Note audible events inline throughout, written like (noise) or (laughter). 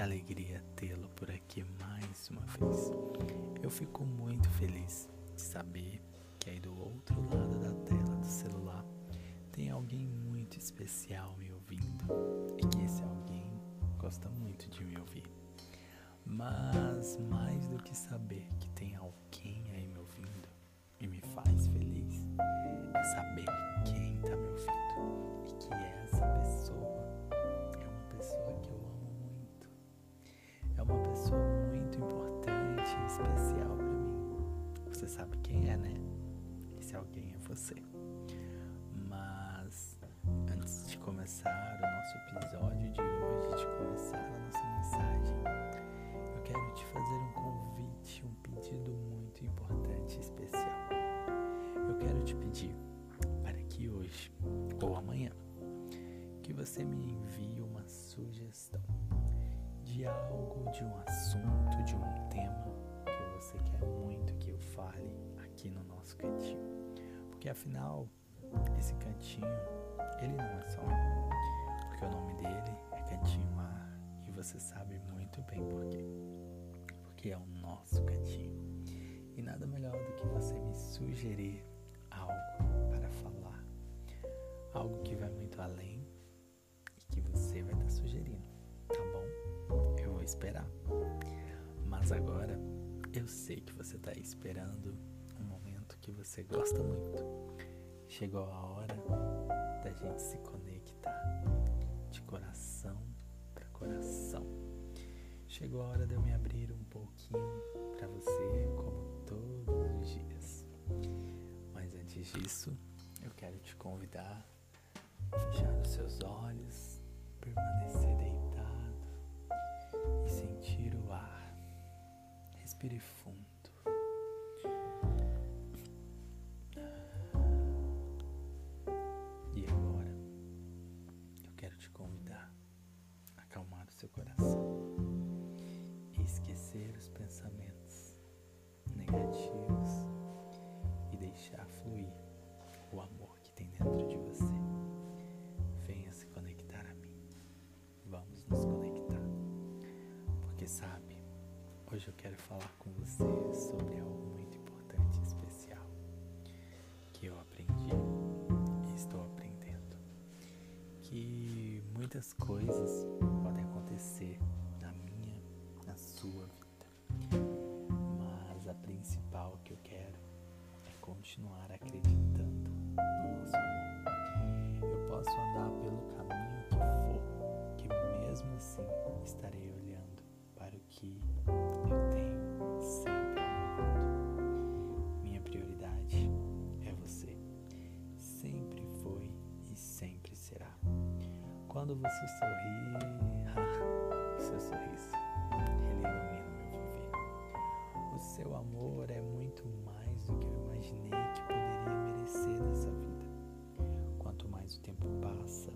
Que alegria tê-lo por aqui mais uma vez. Eu fico muito feliz de saber que aí do outro lado da tela do celular tem alguém muito especial me ouvindo e que esse alguém gosta muito de me ouvir. Mas mais do que saber que tem alguém aí me ouvindo e me faz feliz, é saber quem está me ouvindo sabe quem é, né? Esse alguém é você. Mas antes de começar o nosso episódio de hoje, de começar a nossa mensagem, eu quero te fazer um convite, um pedido muito importante e especial. Eu quero te pedir para que hoje ou amanhã que você me envie uma sugestão de algo, de um assunto, de um tema você quer muito que eu fale aqui no nosso cantinho. Porque afinal, esse cantinho, ele não é só. Porque o nome dele é Cantinho A e você sabe muito bem por quê. Porque é o nosso cantinho. E nada melhor do que você me sugerir algo para falar. Algo que vai muito além e que você vai estar sugerindo, tá bom? Eu vou esperar. Mas agora eu sei que você está esperando um momento que você gosta muito. Chegou a hora da gente se conectar de coração para coração. Chegou a hora de eu me abrir um pouquinho para você, como todos os dias. Mas antes disso, eu quero te convidar a fechar os seus olhos, permanecer deitado e sentir o ar. Respire fundo. E agora, eu quero te convidar a acalmar o seu coração e esquecer os pensamentos negativos e deixar fluir o amor que tem dentro de você. Venha se conectar a mim. Vamos nos conectar. Porque sabe, hoje eu quero falar com você sobre algo muito importante e especial que eu aprendi e estou aprendendo. Que muitas coisas podem acontecer na minha, na sua vida. Mas a principal que eu quero é continuar acreditando no nosso amor. Eu posso andar pelo caminho que for, que mesmo assim estarei Quando você sorri, (laughs) seu sorriso, ele ilumina meu viver. O seu amor é muito mais do que eu imaginei que poderia merecer nessa vida. Quanto mais o tempo passa,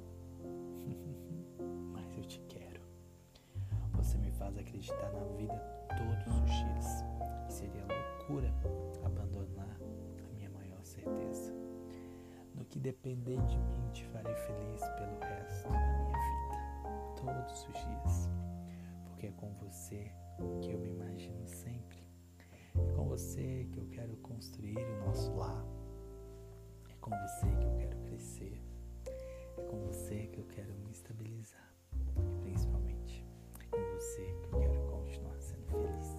(laughs) mais eu te quero. Você me faz acreditar na vida que depender de mim, te farei feliz pelo resto da minha vida, todos os dias. Porque é com você que eu me imagino sempre. É com você que eu quero construir o nosso lar. É com você que eu quero crescer. É com você que eu quero me estabilizar. E principalmente, é com você que eu quero continuar sendo feliz.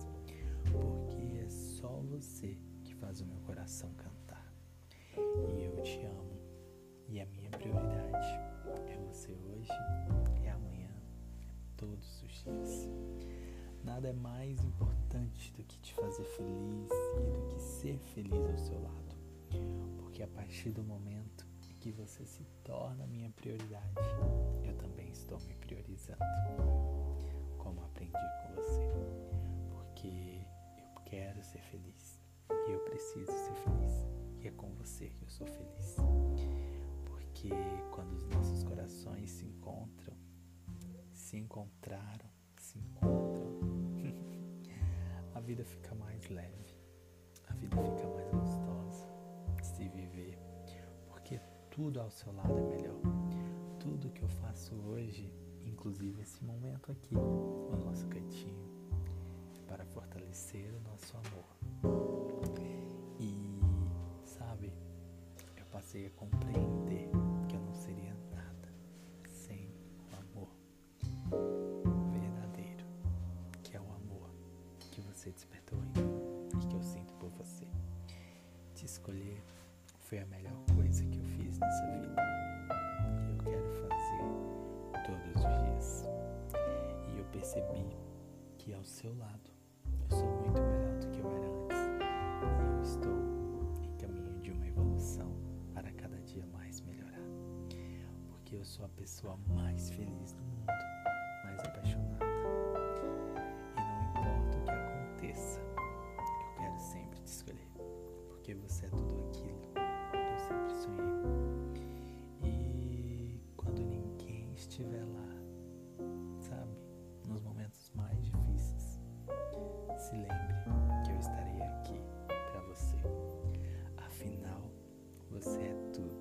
Porque é só você que faz o meu coração cantar. E eu te amo. Prioridade é você hoje, é amanhã, é todos os dias. Nada é mais importante do que te fazer feliz e do que ser feliz ao seu lado. Porque a partir do momento que você se torna minha prioridade, eu também estou me priorizando. Como aprendi com você. Porque eu quero ser feliz e eu preciso ser feliz. E é com você que eu sou feliz. Porque quando os nossos corações se encontram, se encontraram, se encontram, (laughs) a vida fica mais leve, a vida fica mais gostosa de se viver, porque tudo ao seu lado é melhor. Tudo que eu faço hoje, inclusive inclusive esse momento aqui, o nosso cantinho, foi a melhor coisa que eu fiz nessa vida. E eu quero fazer todos os dias. E eu percebi que ao seu lado eu sou muito melhor do que eu era antes. E eu estou em caminho de uma evolução para cada dia mais melhorar. Porque eu sou a pessoa mais feliz do mundo, estiver lá, sabe, nos momentos mais difíceis, se lembre que eu estarei aqui para você. Afinal, você é tudo,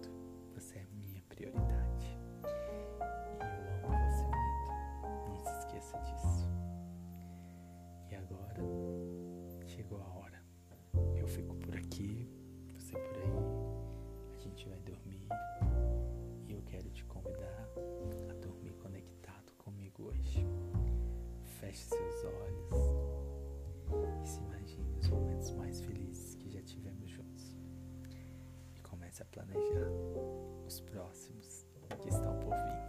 Feche seus olhos e se imagine os momentos mais felizes que já tivemos juntos. E comece a planejar os próximos que estão por vir.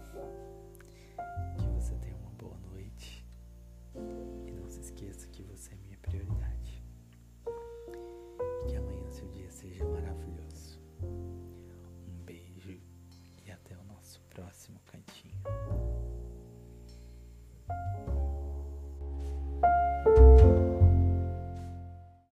Que você tenha uma boa noite e não se esqueça que você é minha prioridade.